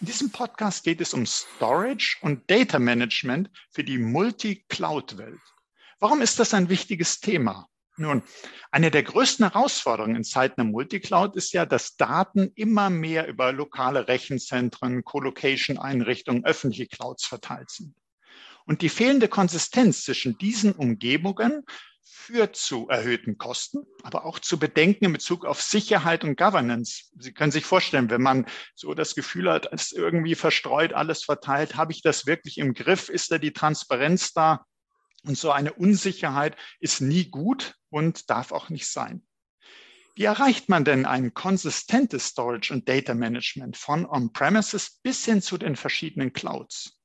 In diesem Podcast geht es um Storage und Data Management für die Multi-Cloud-Welt. Warum ist das ein wichtiges Thema? Nun, eine der größten Herausforderungen in Zeiten der Multicloud ist ja, dass Daten immer mehr über lokale Rechenzentren, Colocation-Einrichtungen, öffentliche Clouds verteilt sind. Und die fehlende Konsistenz zwischen diesen Umgebungen führt zu erhöhten Kosten, aber auch zu Bedenken in Bezug auf Sicherheit und Governance. Sie können sich vorstellen, wenn man so das Gefühl hat, es ist irgendwie verstreut, alles verteilt, habe ich das wirklich im Griff? Ist da die Transparenz da? Und so eine Unsicherheit ist nie gut und darf auch nicht sein. Wie erreicht man denn ein konsistentes Storage und Data Management von On-Premises bis hin zu den verschiedenen Clouds?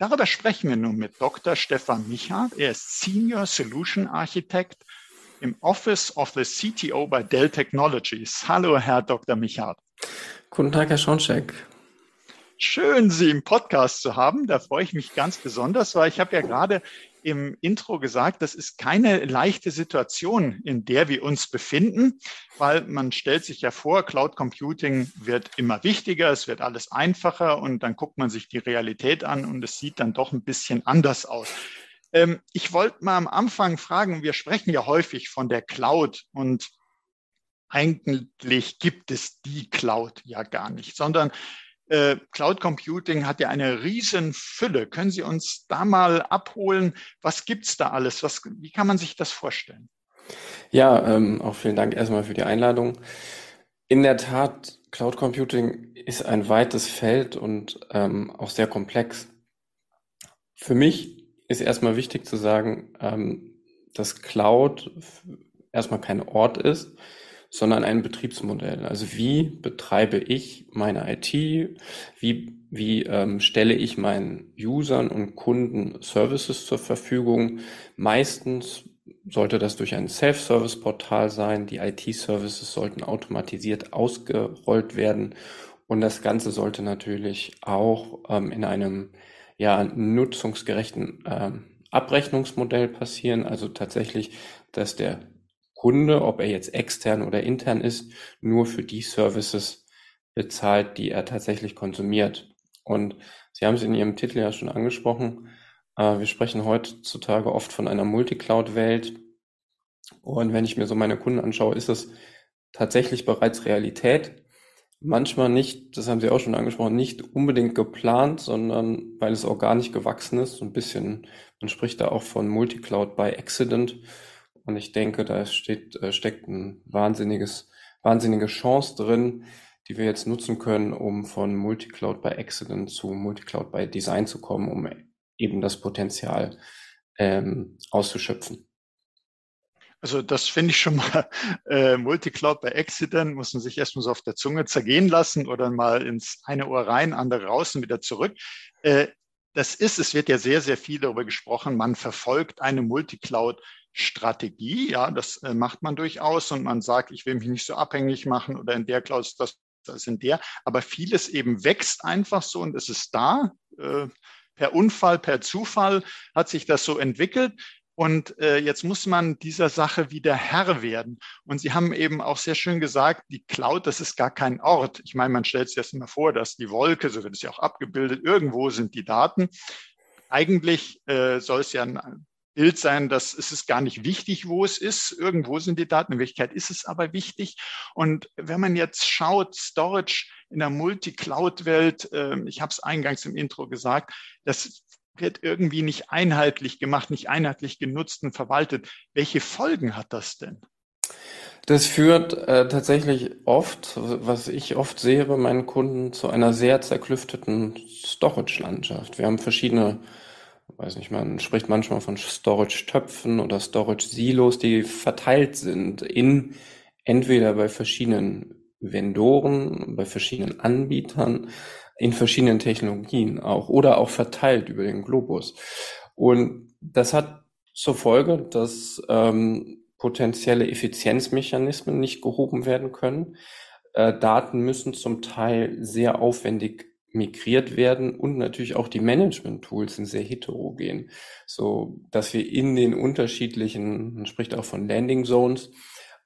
Darüber sprechen wir nun mit Dr. Stefan Michard. Er ist Senior Solution Architect im Office of the CTO bei Dell Technologies. Hallo, Herr Dr. Michard. Guten Tag, Herr Schoncheck. Schön, Sie im Podcast zu haben. Da freue ich mich ganz besonders, weil ich habe ja gerade im Intro gesagt, das ist keine leichte Situation, in der wir uns befinden, weil man stellt sich ja vor, Cloud Computing wird immer wichtiger, es wird alles einfacher und dann guckt man sich die Realität an und es sieht dann doch ein bisschen anders aus. Ähm, ich wollte mal am Anfang fragen, wir sprechen ja häufig von der Cloud und eigentlich gibt es die Cloud ja gar nicht, sondern äh, Cloud Computing hat ja eine riesen Fülle. Können Sie uns da mal abholen? Was gibt's da alles? Was, wie kann man sich das vorstellen? Ja, ähm, auch vielen Dank erstmal für die Einladung. In der Tat, Cloud Computing ist ein weites Feld und ähm, auch sehr komplex. Für mich ist erstmal wichtig zu sagen, ähm, dass Cloud erstmal kein Ort ist, sondern ein Betriebsmodell. Also wie betreibe ich meine IT? Wie, wie ähm, stelle ich meinen Usern und Kunden Services zur Verfügung? Meistens sollte das durch ein Self-Service-Portal sein. Die IT-Services sollten automatisiert ausgerollt werden. Und das Ganze sollte natürlich auch ähm, in einem ja, nutzungsgerechten ähm, Abrechnungsmodell passieren. Also tatsächlich, dass der Kunde, ob er jetzt extern oder intern ist, nur für die Services bezahlt, die er tatsächlich konsumiert. Und Sie haben es in Ihrem Titel ja schon angesprochen. Äh, wir sprechen heutzutage oft von einer Multicloud-Welt. Und wenn ich mir so meine Kunden anschaue, ist das tatsächlich bereits Realität. Manchmal nicht, das haben Sie auch schon angesprochen, nicht unbedingt geplant, sondern weil es organisch gewachsen ist. So ein bisschen, man spricht da auch von Multicloud by Accident. Und ich denke, da steht, äh, steckt ein wahnsinniges, wahnsinnige Chance drin, die wir jetzt nutzen können, um von Multicloud by Accident zu Multicloud by Design zu kommen, um eben das Potenzial ähm, auszuschöpfen. Also das finde ich schon mal äh, Multicloud by Accident, muss man sich erstmal so auf der Zunge zergehen lassen oder mal ins eine Ohr rein, andere raus und wieder zurück. Äh, das ist, es wird ja sehr, sehr viel darüber gesprochen, man verfolgt eine Multicloud Strategie. Ja, das äh, macht man durchaus und man sagt, ich will mich nicht so abhängig machen oder in der Cloud das, das in der. Aber vieles eben wächst einfach so und es ist da. Äh, per Unfall, per Zufall hat sich das so entwickelt. Und äh, jetzt muss man dieser Sache wieder Herr werden. Und Sie haben eben auch sehr schön gesagt, die Cloud, das ist gar kein Ort. Ich meine, man stellt sich das immer vor, dass die Wolke, so wird es ja auch abgebildet, irgendwo sind die Daten. Eigentlich äh, soll es ja ein Bild sein, dass es ist gar nicht wichtig, wo es ist. Irgendwo sind die Daten. In Wirklichkeit ist es aber wichtig. Und wenn man jetzt schaut, Storage in der Multi-Cloud-Welt, äh, ich habe es eingangs im Intro gesagt, das wird irgendwie nicht einheitlich gemacht, nicht einheitlich genutzt und verwaltet. Welche Folgen hat das denn? Das führt äh, tatsächlich oft, was ich oft sehe bei meinen Kunden, zu einer sehr zerklüfteten Storage-Landschaft. Wir haben verschiedene weiß nicht, man spricht manchmal von Storage-Töpfen oder Storage-Silos, die verteilt sind in entweder bei verschiedenen Vendoren, bei verschiedenen Anbietern, in verschiedenen Technologien auch oder auch verteilt über den Globus. Und das hat zur Folge, dass ähm, potenzielle Effizienzmechanismen nicht gehoben werden können. Äh, Daten müssen zum Teil sehr aufwendig migriert werden und natürlich auch die Management-Tools sind sehr heterogen, so dass wir in den unterschiedlichen, man spricht auch von Landing Zones,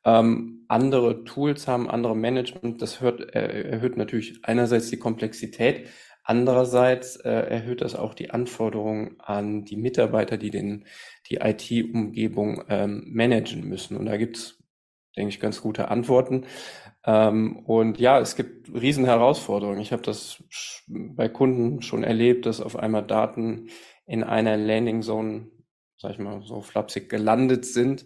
ähm, andere Tools haben, andere Management. Das hört, äh, erhöht natürlich einerseits die Komplexität, andererseits äh, erhöht das auch die Anforderungen an die Mitarbeiter, die den die IT-Umgebung ähm, managen müssen. Und da gibt's denke ich, ganz gute Antworten. Ähm, und ja, es gibt riesen Herausforderungen. Ich habe das bei Kunden schon erlebt, dass auf einmal Daten in einer Landing Zone, sag ich mal, so flapsig gelandet sind,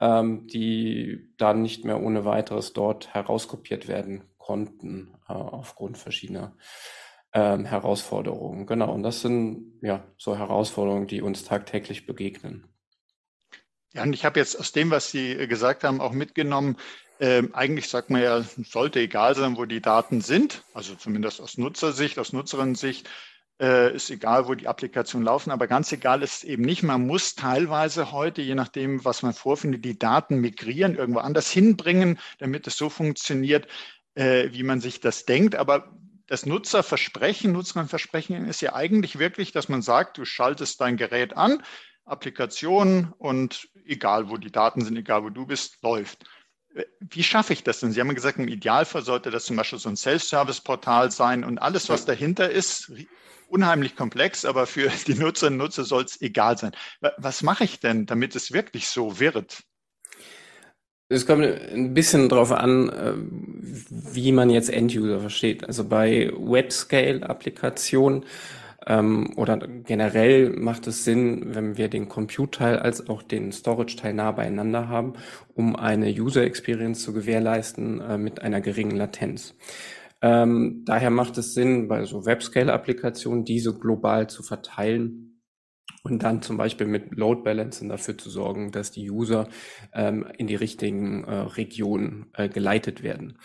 ähm, die dann nicht mehr ohne weiteres dort herauskopiert werden konnten, äh, aufgrund verschiedener ähm, Herausforderungen. Genau, und das sind ja so Herausforderungen, die uns tagtäglich begegnen. Ja, und ich habe jetzt aus dem, was Sie äh, gesagt haben, auch mitgenommen, äh, eigentlich sagt man ja, sollte egal sein, wo die Daten sind, also zumindest aus Nutzersicht, aus Nutzerinnensicht, äh, ist egal, wo die Applikationen laufen, aber ganz egal ist eben nicht. Man muss teilweise heute, je nachdem, was man vorfindet, die Daten migrieren, irgendwo anders hinbringen, damit es so funktioniert, äh, wie man sich das denkt. Aber das Nutzerversprechen, Nutzerinnenversprechen ist ja eigentlich wirklich, dass man sagt, du schaltest dein Gerät an, Applikation und egal wo die Daten sind, egal wo du bist, läuft. Wie schaffe ich das denn? Sie haben gesagt, im Idealfall sollte das zum Beispiel so ein Self-Service-Portal sein und alles, was dahinter ist, unheimlich komplex, aber für die Nutzerinnen und Nutzer soll es egal sein. Was mache ich denn, damit es wirklich so wird? Es kommt ein bisschen darauf an, äh, wie man jetzt End-User versteht. Also bei Web-Scale-Applikationen ähm, oder generell macht es Sinn, wenn wir den Compute-Teil als auch den Storage-Teil nah beieinander haben, um eine User-Experience zu gewährleisten äh, mit einer geringen Latenz. Ähm, daher macht es Sinn, bei so Web-Scale-Applikationen diese global zu verteilen und dann zum Beispiel mit Load Balancing dafür zu sorgen, dass die User ähm, in die richtigen äh, Regionen äh, geleitet werden.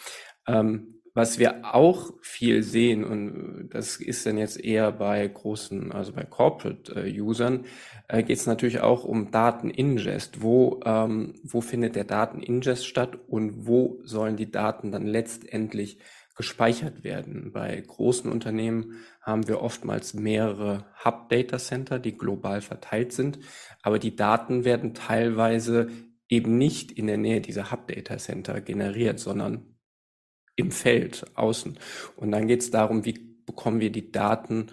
Ähm, was wir auch viel sehen, und das ist dann jetzt eher bei großen, also bei Corporate-Usern, äh, geht es natürlich auch um Daten-Ingest. Wo, ähm, wo findet der Daten-Ingest statt und wo sollen die Daten dann letztendlich gespeichert werden? Bei großen Unternehmen haben wir oftmals mehrere Hub-Data-Center, die global verteilt sind, aber die Daten werden teilweise eben nicht in der Nähe dieser Hub-Data-Center generiert, sondern im Feld außen. Und dann geht es darum, wie bekommen wir die Daten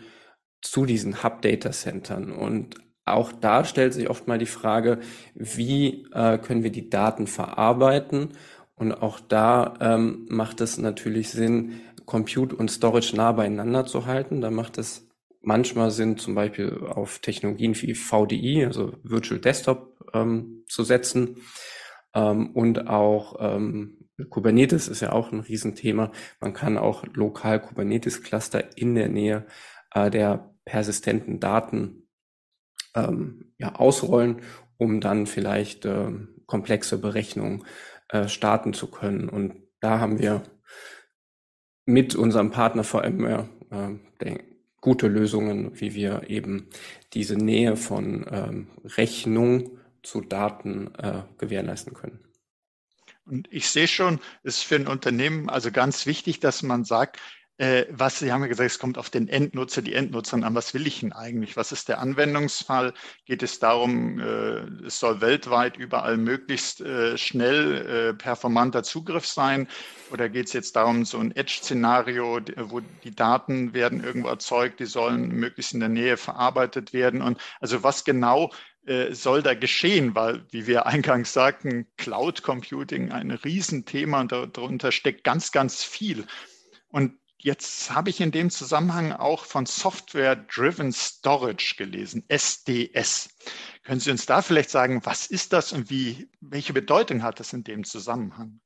zu diesen Hub-Data-Centern. Und auch da stellt sich oft mal die Frage, wie äh, können wir die Daten verarbeiten? Und auch da ähm, macht es natürlich Sinn, Compute und Storage nah beieinander zu halten. Da macht es manchmal Sinn, zum Beispiel auf Technologien wie VDI, also Virtual Desktop, ähm, zu setzen. Ähm, und auch ähm, Kubernetes ist ja auch ein Riesenthema. Man kann auch lokal Kubernetes-Cluster in der Nähe äh, der persistenten Daten ähm, ja, ausrollen, um dann vielleicht äh, komplexe Berechnungen äh, starten zu können. Und da haben wir mit unserem Partner VMware äh, gute Lösungen, wie wir eben diese Nähe von ähm, Rechnung zu Daten äh, gewährleisten können. Und ich sehe schon, es ist für ein Unternehmen also ganz wichtig, dass man sagt, äh, was, Sie haben ja gesagt, es kommt auf den Endnutzer, die Endnutzerin an. Was will ich denn eigentlich? Was ist der Anwendungsfall? Geht es darum, äh, es soll weltweit überall möglichst äh, schnell äh, performanter Zugriff sein? Oder geht es jetzt darum, so ein Edge-Szenario, wo die Daten werden irgendwo erzeugt, die sollen möglichst in der Nähe verarbeitet werden? Und also was genau äh, soll da geschehen, weil, wie wir eingangs sagten, Cloud Computing ein Riesenthema und darunter steckt ganz, ganz viel. Und jetzt habe ich in dem Zusammenhang auch von Software-Driven Storage gelesen, SDS. Können Sie uns da vielleicht sagen, was ist das und wie, welche Bedeutung hat das in dem Zusammenhang?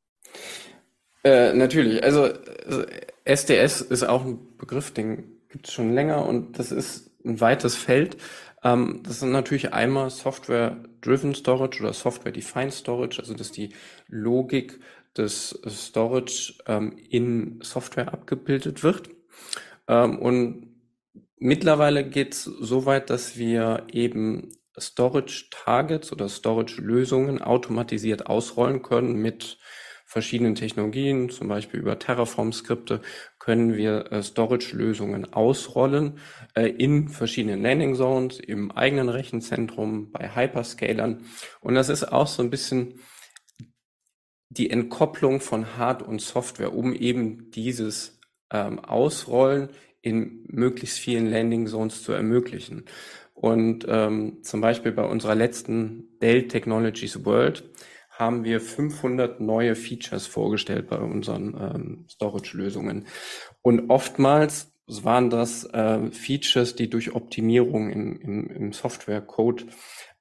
Äh, natürlich, also, also SDS ist auch ein Begriff, den gibt es schon länger und das ist ein weites Feld. Ähm, das sind natürlich einmal Software-Driven Storage oder Software-Defined Storage, also dass die Logik des Storage ähm, in Software abgebildet wird. Ähm, und mittlerweile geht es so weit, dass wir eben Storage Targets oder Storage Lösungen automatisiert ausrollen können mit verschiedenen Technologien, zum Beispiel über Terraform-Skripte, können wir äh, Storage-Lösungen ausrollen äh, in verschiedenen Landing Zones, im eigenen Rechenzentrum, bei Hyperscalern. Und das ist auch so ein bisschen die Entkopplung von Hard- und Software, um eben dieses ähm, Ausrollen in möglichst vielen Landing Zones zu ermöglichen. Und ähm, zum Beispiel bei unserer letzten Dell Technologies World haben wir 500 neue Features vorgestellt bei unseren ähm, Storage-Lösungen. Und oftmals waren das äh, Features, die durch Optimierung im, im, im Software-Code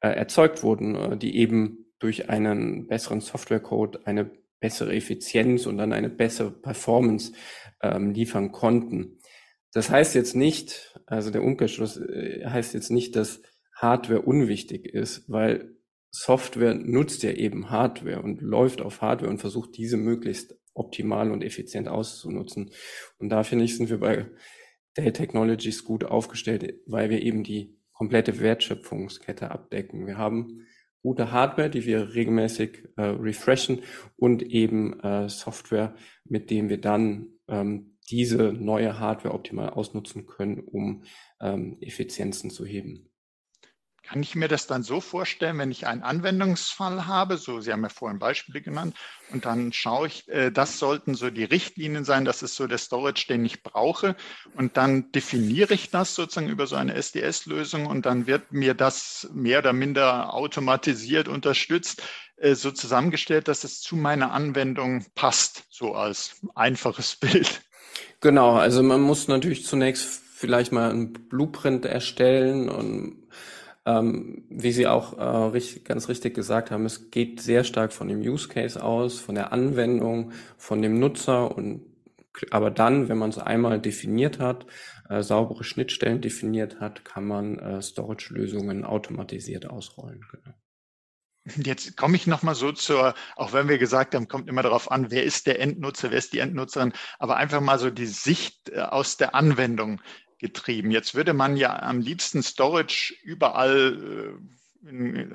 äh, erzeugt wurden, äh, die eben durch einen besseren Software-Code eine bessere Effizienz und dann eine bessere Performance ähm, liefern konnten. Das heißt jetzt nicht, also der Umkehrschluss äh, heißt jetzt nicht, dass Hardware unwichtig ist, weil Software nutzt ja eben Hardware und läuft auf Hardware und versucht diese möglichst optimal und effizient auszunutzen. Und da finde ich, sind wir bei Dell Technologies gut aufgestellt, weil wir eben die komplette Wertschöpfungskette abdecken. Wir haben gute Hardware, die wir regelmäßig äh, refreshen und eben äh, Software, mit dem wir dann ähm, diese neue Hardware optimal ausnutzen können, um ähm, Effizienzen zu heben. Kann ich mir das dann so vorstellen, wenn ich einen Anwendungsfall habe, so Sie haben ja vorhin Beispiele genannt, und dann schaue ich, äh, das sollten so die Richtlinien sein, das ist so der Storage, den ich brauche, und dann definiere ich das sozusagen über so eine SDS-Lösung und dann wird mir das mehr oder minder automatisiert unterstützt, äh, so zusammengestellt, dass es zu meiner Anwendung passt, so als einfaches Bild. Genau, also man muss natürlich zunächst vielleicht mal einen Blueprint erstellen und ähm, wie Sie auch äh, richtig, ganz richtig gesagt haben, es geht sehr stark von dem Use Case aus, von der Anwendung, von dem Nutzer und aber dann, wenn man es einmal definiert hat, äh, saubere Schnittstellen definiert hat, kann man äh, Storage-Lösungen automatisiert ausrollen. Genau. Jetzt komme ich nochmal so zur, auch wenn wir gesagt haben, kommt immer darauf an, wer ist der Endnutzer, wer ist die Endnutzerin, aber einfach mal so die Sicht äh, aus der Anwendung getrieben. Jetzt würde man ja am liebsten Storage überall äh,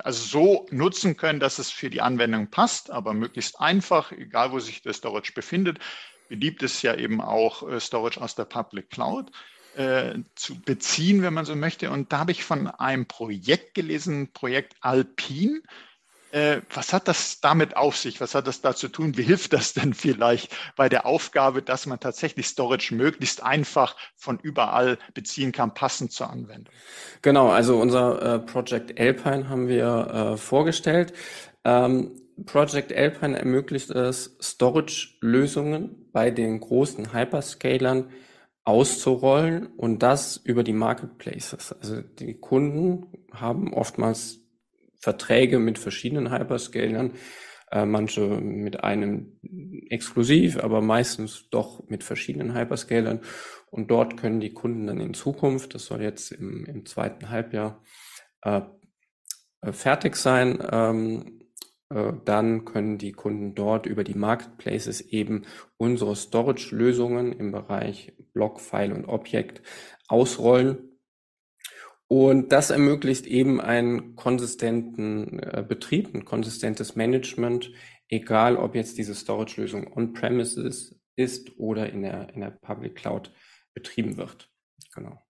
also so nutzen können, dass es für die Anwendung passt, aber möglichst einfach, egal wo sich der Storage befindet. Beliebt ist ja eben auch äh, Storage aus der Public Cloud äh, zu beziehen, wenn man so möchte. Und da habe ich von einem Projekt gelesen, Projekt Alpine. Äh, was hat das damit auf sich? Was hat das da zu tun? Wie hilft das denn vielleicht bei der Aufgabe, dass man tatsächlich Storage möglichst einfach von überall beziehen kann, passend zur Anwendung? Genau, also unser äh, Project Alpine haben wir äh, vorgestellt. Ähm, Project Alpine ermöglicht es, Storage-Lösungen bei den großen Hyperscalern auszurollen und das über die Marketplaces. Also die Kunden haben oftmals Verträge mit verschiedenen Hyperscalern, äh, manche mit einem exklusiv, aber meistens doch mit verschiedenen Hyperscalern. Und dort können die Kunden dann in Zukunft, das soll jetzt im, im zweiten Halbjahr äh, äh fertig sein, ähm, äh, dann können die Kunden dort über die Marketplaces eben unsere Storage-Lösungen im Bereich Block, File und Objekt ausrollen und das ermöglicht eben einen konsistenten äh, Betrieb, ein konsistentes Management, egal ob jetzt diese Storage-Lösung on-premises ist oder in der, in der Public Cloud betrieben wird. Genau.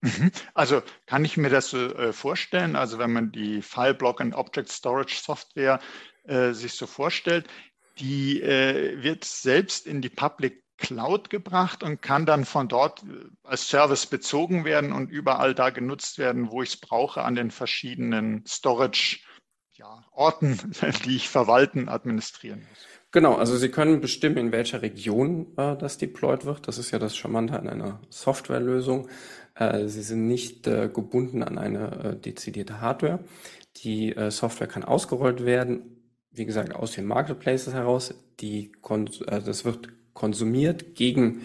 Mhm. Also kann ich mir das so äh, vorstellen, also wenn man die File Block and Object Storage Software äh, sich so vorstellt, die äh, wird selbst in die Public Cloud gebracht und kann dann von dort äh, als Service bezogen werden und überall da genutzt werden, wo ich es brauche, an den verschiedenen Storage ja, Orten, die ich verwalten, administrieren muss. Genau, also Sie können bestimmen, in welcher Region äh, das deployed wird. Das ist ja das Charmante an einer Softwarelösung. Äh, Sie sind nicht äh, gebunden an eine äh, dezidierte Hardware. Die äh, Software kann ausgerollt werden, wie gesagt, aus den Marketplaces heraus. Die, das wird konsumiert gegen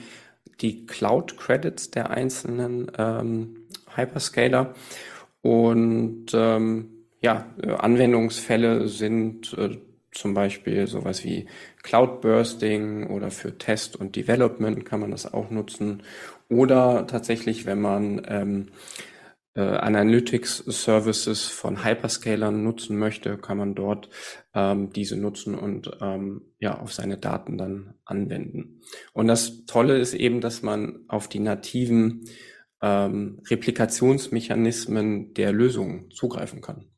die Cloud Credits der einzelnen ähm, Hyperscaler. Und ähm, ja, Anwendungsfälle sind äh, zum Beispiel sowas wie Cloud Bursting oder für Test und Development kann man das auch nutzen Oder tatsächlich, wenn man ähm, äh, Analytics Services von Hyperscalern nutzen möchte, kann man dort ähm, diese nutzen und ähm, ja auf seine Daten dann anwenden. Und das Tolle ist eben, dass man auf die nativen ähm, Replikationsmechanismen der Lösung zugreifen kann.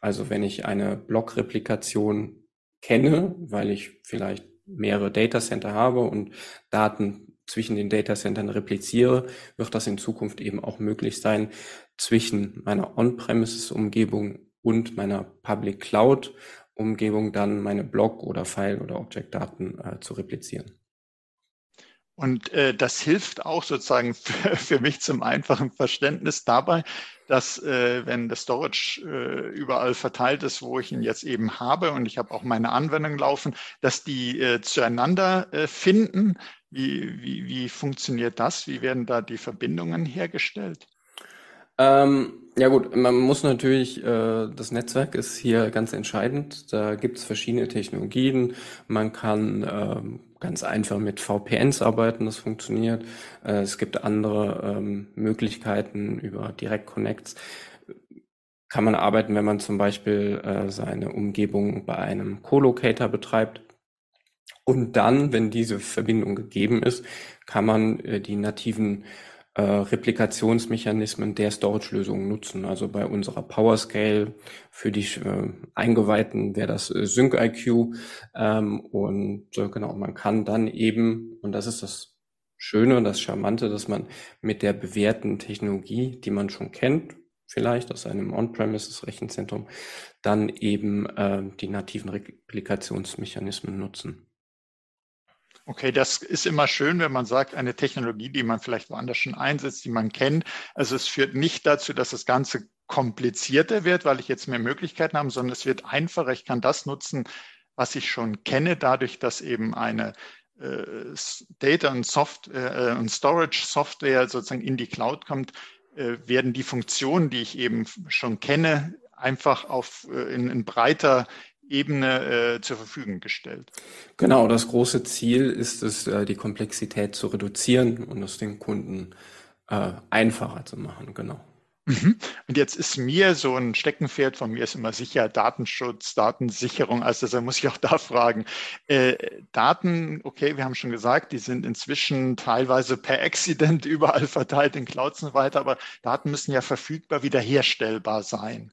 Also wenn ich eine Block-Replikation kenne, weil ich vielleicht mehrere Datacenter habe und Daten zwischen den Datacentern repliziere, wird das in Zukunft eben auch möglich sein, zwischen meiner On-Premises-Umgebung und meiner Public Cloud-Umgebung dann meine Block- oder File- oder Object-Daten äh, zu replizieren. Und äh, das hilft auch sozusagen für, für, mich zum einfachen Verständnis dabei, dass äh, wenn das Storage äh, überall verteilt ist, wo ich ihn jetzt eben habe und ich habe auch meine Anwendung laufen, dass die äh, zueinander äh, finden. Wie, wie, wie funktioniert das? Wie werden da die Verbindungen hergestellt? Ähm, ja gut, man muss natürlich, äh, das Netzwerk ist hier ganz entscheidend. Da gibt es verschiedene Technologien. Man kann ähm, ganz einfach mit VPNs arbeiten, das funktioniert. Äh, es gibt andere ähm, Möglichkeiten über Direct Connects. Kann man arbeiten, wenn man zum Beispiel äh, seine Umgebung bei einem Co-Locator betreibt. Und dann, wenn diese Verbindung gegeben ist, kann man äh, die nativen äh, Replikationsmechanismen der Storage-Lösungen nutzen. Also bei unserer PowerScale für die äh, Eingeweihten wäre das äh, SyncIQ. Ähm, und äh, genau, man kann dann eben, und das ist das Schöne und das Charmante, dass man mit der bewährten Technologie, die man schon kennt, vielleicht aus einem On-Premises-Rechenzentrum, dann eben äh, die nativen Replikationsmechanismen nutzen. Okay, das ist immer schön, wenn man sagt, eine Technologie, die man vielleicht woanders schon einsetzt, die man kennt. Also es führt nicht dazu, dass das Ganze komplizierter wird, weil ich jetzt mehr Möglichkeiten habe, sondern es wird einfacher. Ich kann das nutzen, was ich schon kenne, dadurch, dass eben eine äh, Data und Software äh, und Storage Software sozusagen in die Cloud kommt, äh, werden die Funktionen, die ich eben schon kenne, einfach auf äh, in, in breiter Ebene äh, zur Verfügung gestellt. Genau, das große Ziel ist es, äh, die Komplexität zu reduzieren und es den Kunden äh, einfacher zu machen, genau. Mhm. Und jetzt ist mir so ein Steckenpferd von mir ist immer sicher Datenschutz, Datensicherung. Also da muss ich auch da fragen. Äh, Daten, okay, wir haben schon gesagt, die sind inzwischen teilweise per Accident überall verteilt in Clouds und weiter, aber Daten müssen ja verfügbar wiederherstellbar sein.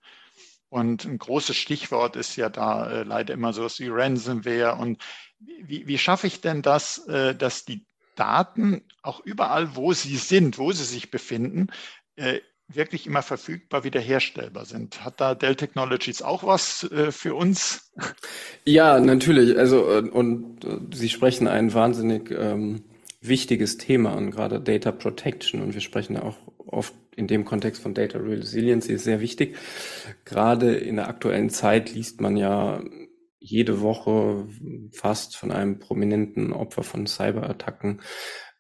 Und ein großes Stichwort ist ja da äh, leider immer so wie Ransomware. Und wie, wie schaffe ich denn das, äh, dass die Daten auch überall, wo sie sind, wo sie sich befinden, äh, wirklich immer verfügbar wiederherstellbar sind. Hat da Dell Technologies auch was äh, für uns? Ja, natürlich. Also und, und äh, Sie sprechen ein wahnsinnig ähm, wichtiges Thema an, gerade Data Protection. Und wir sprechen auch oft in dem Kontext von Data Resiliency ist sehr wichtig. Gerade in der aktuellen Zeit liest man ja jede Woche fast von einem prominenten Opfer von Cyberattacken.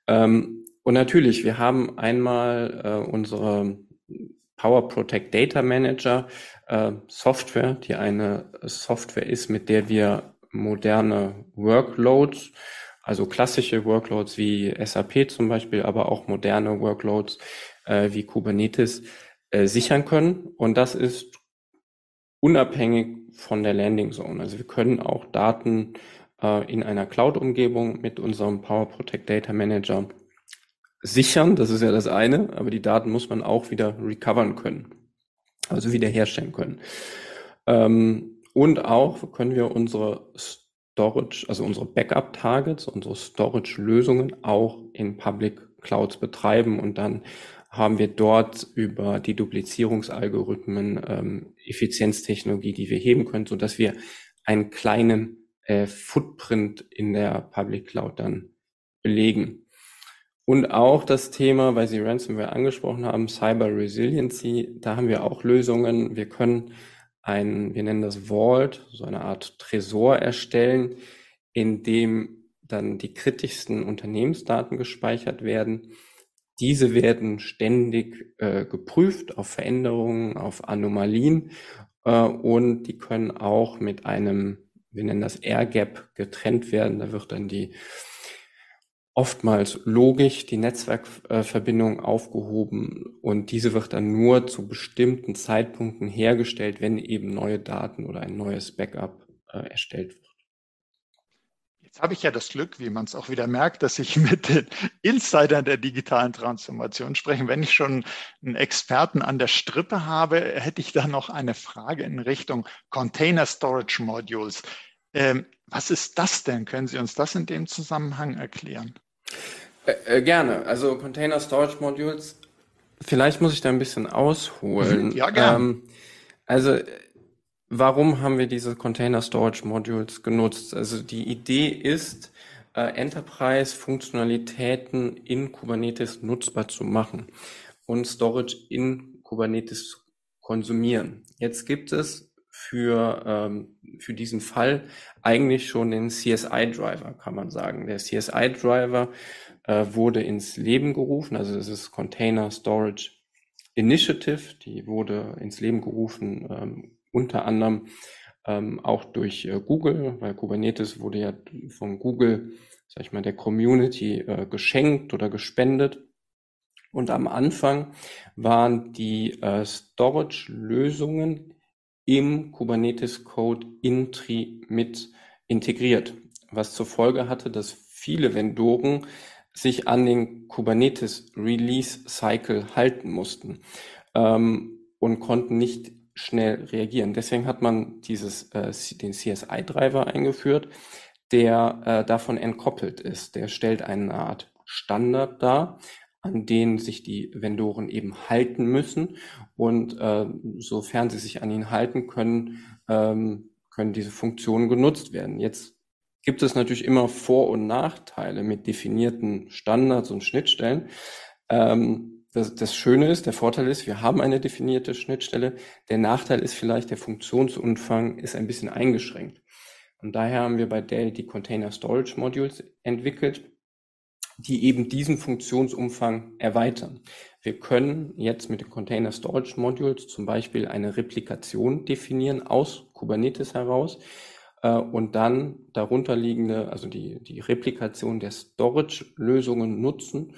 Ähm, und natürlich, wir haben einmal äh, unsere Power Protect Data Manager äh, Software, die eine Software ist, mit der wir moderne Workloads, also klassische Workloads wie SAP zum Beispiel, aber auch moderne Workloads äh, wie Kubernetes äh, sichern können. Und das ist unabhängig von der Landing Zone. Also wir können auch Daten äh, in einer Cloud-Umgebung mit unserem Power Protect Data Manager sichern. Das ist ja das eine, aber die Daten muss man auch wieder recovern können, also wiederherstellen können. Ähm, und auch können wir unsere Storage, also unsere Backup-Targets, unsere Storage-Lösungen auch in Public Clouds betreiben und dann haben wir dort über die Duplizierungsalgorithmen ähm, Effizienztechnologie, die wir heben können, so dass wir einen kleinen äh, Footprint in der Public Cloud dann belegen. Und auch das Thema, weil Sie Ransomware angesprochen haben, Cyber Resiliency, da haben wir auch Lösungen. Wir können ein, wir nennen das Vault, so eine Art Tresor erstellen, in dem dann die kritischsten Unternehmensdaten gespeichert werden diese werden ständig äh, geprüft auf Veränderungen, auf Anomalien äh, und die können auch mit einem, wir nennen das Air Gap, getrennt werden. Da wird dann die oftmals logisch die Netzwerkverbindung aufgehoben und diese wird dann nur zu bestimmten Zeitpunkten hergestellt, wenn eben neue Daten oder ein neues Backup äh, erstellt wird. Jetzt habe ich ja das Glück, wie man es auch wieder merkt, dass ich mit den Insidern der digitalen Transformation spreche. Wenn ich schon einen Experten an der Strippe habe, hätte ich da noch eine Frage in Richtung Container Storage Modules. Ähm, was ist das denn? Können Sie uns das in dem Zusammenhang erklären? Äh, äh, gerne. Also Container Storage Modules, vielleicht muss ich da ein bisschen ausholen. Ja, gerne. Ähm, also warum haben wir diese Container Storage Modules genutzt? Also die Idee ist, äh, Enterprise-Funktionalitäten in Kubernetes nutzbar zu machen und Storage in Kubernetes zu konsumieren. Jetzt gibt es für, ähm, für diesen Fall eigentlich schon den CSI-Driver, kann man sagen. Der CSI-Driver äh, wurde ins Leben gerufen, also das ist Container Storage Initiative, die wurde ins Leben gerufen, ähm, unter anderem ähm, auch durch äh, Google, weil Kubernetes wurde ja von Google, sag ich mal, der Community äh, geschenkt oder gespendet. Und am Anfang waren die äh, Storage-Lösungen im Kubernetes Code Intri mit integriert, was zur Folge hatte, dass viele Vendoren sich an den Kubernetes Release Cycle halten mussten ähm, und konnten nicht schnell reagieren. Deswegen hat man dieses, äh, den CSI-Driver eingeführt, der äh, davon entkoppelt ist. Der stellt eine Art Standard dar, an denen sich die Vendoren eben halten müssen. Und äh, sofern sie sich an ihn halten können, ähm, können diese Funktionen genutzt werden. Jetzt gibt es natürlich immer Vor- und Nachteile mit definierten Standards und Schnittstellen. Ähm, das, das Schöne ist, der Vorteil ist, wir haben eine definierte Schnittstelle. Der Nachteil ist vielleicht, der Funktionsumfang ist ein bisschen eingeschränkt. Und daher haben wir bei Dell die Container Storage Modules entwickelt, die eben diesen Funktionsumfang erweitern. Wir können jetzt mit den Container Storage Modules zum Beispiel eine Replikation definieren aus Kubernetes heraus äh, und dann darunterliegende, also die, die Replikation der Storage-Lösungen nutzen,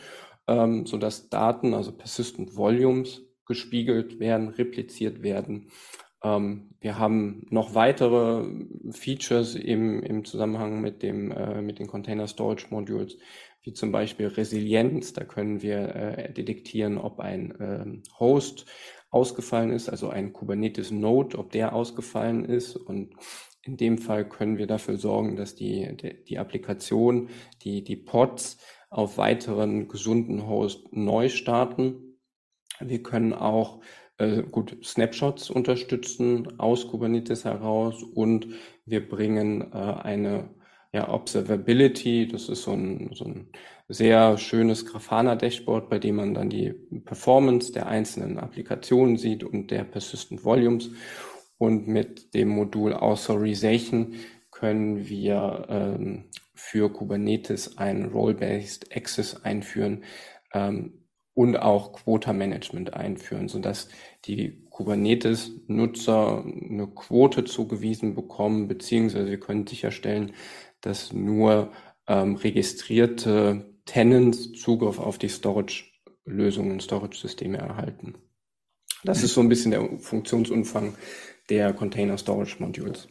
ähm, sodass Daten, also Persistent Volumes, gespiegelt werden, repliziert werden. Ähm, wir haben noch weitere Features im, im Zusammenhang mit, dem, äh, mit den Container Storage Modules, wie zum Beispiel Resilienz. Da können wir äh, detektieren, ob ein ähm, Host ausgefallen ist, also ein Kubernetes Node, ob der ausgefallen ist. Und in dem Fall können wir dafür sorgen, dass die, die, die Applikation, die, die Pods auf weiteren gesunden Host neu starten. Wir können auch äh, gut Snapshots unterstützen aus Kubernetes heraus und wir bringen äh, eine ja, Observability, das ist so ein, so ein sehr schönes Grafana-Dashboard, bei dem man dann die Performance der einzelnen Applikationen sieht und der Persistent Volumes. Und mit dem Modul Authorization können wir ähm, für Kubernetes ein Role-Based Access einführen ähm, und auch Quota-Management einführen, sodass die Kubernetes-Nutzer eine Quote zugewiesen bekommen, beziehungsweise wir können sicherstellen, dass nur ähm, registrierte Tenants Zugriff auf die Storage-Lösungen, Storage-Systeme erhalten. Das ist so ein bisschen der Funktionsumfang der Container Storage Modules.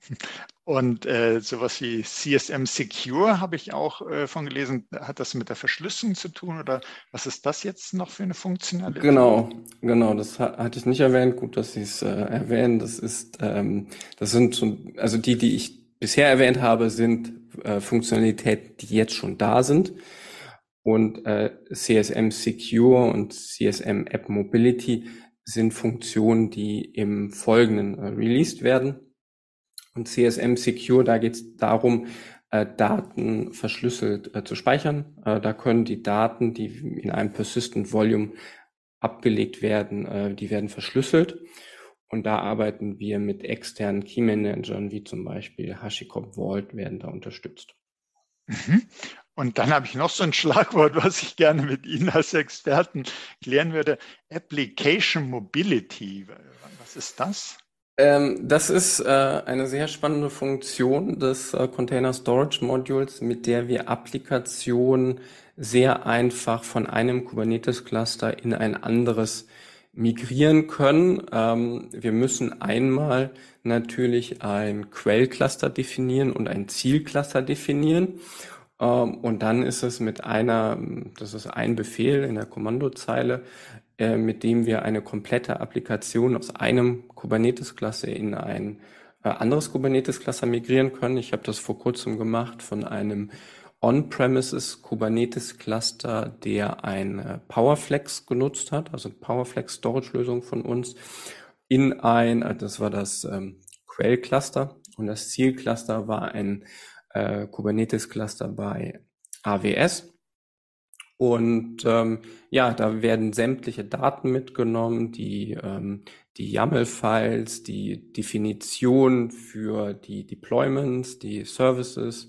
Und äh, sowas wie CSM Secure habe ich auch äh, von gelesen. Hat das mit der Verschlüsselung zu tun oder was ist das jetzt noch für eine Funktionalität? Genau, genau, das ha hatte ich nicht erwähnt. Gut, dass Sie es äh, erwähnen. Das ist, ähm, das sind so, also die, die ich bisher erwähnt habe, sind äh, Funktionalitäten, die jetzt schon da sind. Und äh, CSM Secure und CSM App Mobility sind Funktionen, die im Folgenden äh, released werden. Und CSM Secure, da geht es darum, äh, Daten verschlüsselt äh, zu speichern. Äh, da können die Daten, die in einem Persistent Volume abgelegt werden, äh, die werden verschlüsselt. Und da arbeiten wir mit externen Key Managern, wie zum Beispiel HashiCorp Vault, werden da unterstützt. Mhm. Und dann habe ich noch so ein Schlagwort, was ich gerne mit Ihnen als Experten klären würde. Application Mobility. Was ist das? Ähm, das ist äh, eine sehr spannende Funktion des äh, Container Storage Modules, mit der wir Applikationen sehr einfach von einem Kubernetes Cluster in ein anderes migrieren können. Ähm, wir müssen einmal natürlich ein Quellcluster definieren und ein Zielcluster definieren. Ähm, und dann ist es mit einer, das ist ein Befehl in der Kommandozeile, äh, mit dem wir eine komplette Applikation aus einem Kubernetes-Cluster in ein äh, anderes Kubernetes-Cluster migrieren können. Ich habe das vor kurzem gemacht von einem On-Premises Kubernetes Cluster, der ein äh, Powerflex genutzt hat, also Powerflex Storage Lösung von uns, in ein, das war das ähm, Quell Cluster und das Ziel Cluster war ein äh, Kubernetes Cluster bei AWS. Und ähm, ja, da werden sämtliche Daten mitgenommen, die, ähm, die YAML-Files, die Definition für die Deployments, die Services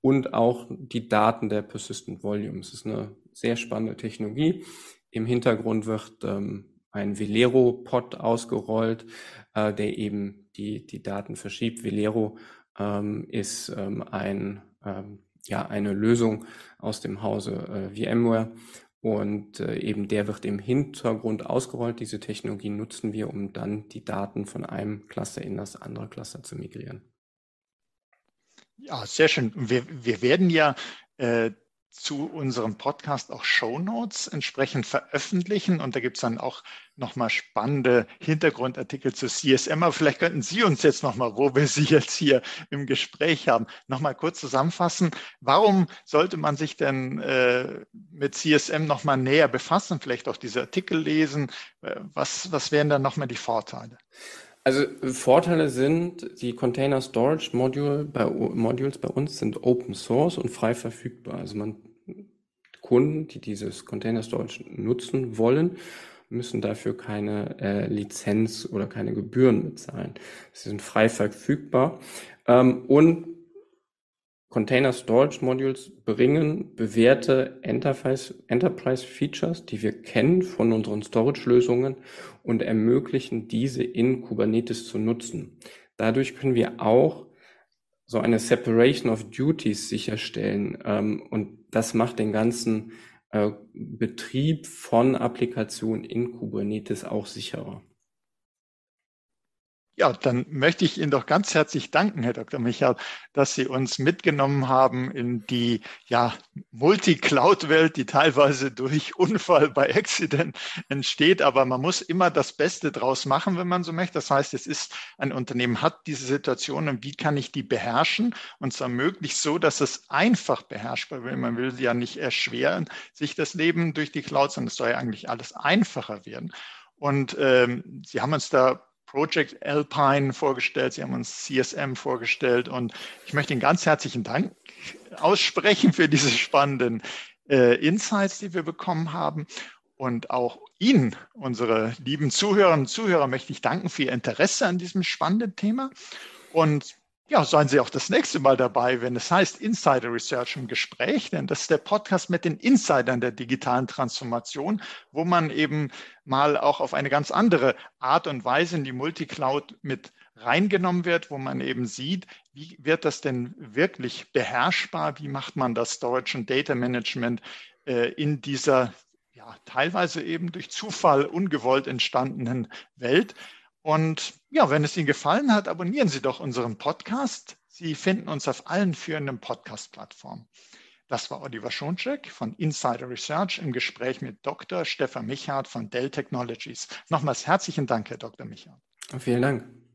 und auch die Daten der Persistent Volumes. Das ist eine sehr spannende Technologie. Im Hintergrund wird ähm, ein Velero-Pod ausgerollt, äh, der eben die, die Daten verschiebt. Velero ähm, ist ähm, ein ähm, ja eine Lösung aus dem Hause äh, VMware und äh, eben der wird im Hintergrund ausgerollt. Diese Technologie nutzen wir, um dann die Daten von einem Cluster in das andere Cluster zu migrieren. Ja, sehr schön. Wir, wir werden ja äh, zu unserem Podcast auch Show Notes entsprechend veröffentlichen. Und da gibt es dann auch nochmal spannende Hintergrundartikel zu CSM. Aber vielleicht könnten Sie uns jetzt nochmal, wo wir Sie jetzt hier im Gespräch haben, nochmal kurz zusammenfassen. Warum sollte man sich denn äh, mit CSM nochmal näher befassen, vielleicht auch diese Artikel lesen? Äh, was, was wären dann nochmal die Vorteile? Also Vorteile sind, die Container Storage Module bei, Modules bei uns sind Open Source und frei verfügbar. Also man Kunden, die dieses Container Storage nutzen wollen, müssen dafür keine äh, Lizenz oder keine Gebühren bezahlen. Sie sind frei verfügbar. Ähm, und Container Storage Modules bringen bewährte Enterprise, Enterprise Features, die wir kennen von unseren Storage Lösungen und ermöglichen diese in Kubernetes zu nutzen. Dadurch können wir auch so eine Separation of Duties sicherstellen ähm, und das macht den ganzen äh, Betrieb von Applikationen in Kubernetes auch sicherer. Ja, dann möchte ich Ihnen doch ganz herzlich danken, Herr Dr. Michael, dass Sie uns mitgenommen haben in die ja, Multi-Cloud-Welt, die teilweise durch Unfall bei Accident entsteht. Aber man muss immer das Beste draus machen, wenn man so möchte. Das heißt, es ist ein Unternehmen hat diese Situation und wie kann ich die beherrschen? Und zwar möglichst so, dass es einfach beherrschbar wird. Man will ja nicht erschweren, sich das Leben durch die Cloud, sondern es soll ja eigentlich alles einfacher werden. Und ähm, Sie haben uns da Project Alpine vorgestellt, Sie haben uns CSM vorgestellt und ich möchte Ihnen ganz herzlichen Dank aussprechen für diese spannenden äh, Insights, die wir bekommen haben. Und auch Ihnen, unsere lieben Zuhörerinnen und Zuhörer, möchte ich danken für Ihr Interesse an diesem spannenden Thema. Und ja, seien Sie auch das nächste Mal dabei, wenn es heißt Insider Research im Gespräch, denn das ist der Podcast mit den Insidern der digitalen Transformation, wo man eben mal auch auf eine ganz andere Art und Weise in die Multicloud mit reingenommen wird, wo man eben sieht, wie wird das denn wirklich beherrschbar, wie macht man das Storage und Data Management äh, in dieser ja, teilweise eben durch Zufall ungewollt entstandenen Welt. Und ja, wenn es Ihnen gefallen hat, abonnieren Sie doch unseren Podcast. Sie finden uns auf allen führenden Podcast-Plattformen. Das war Oliver Schoncheck von Insider Research im Gespräch mit Dr. Stefan Michard von Dell Technologies. Nochmals herzlichen Dank, Herr Dr. Michard. Vielen Dank.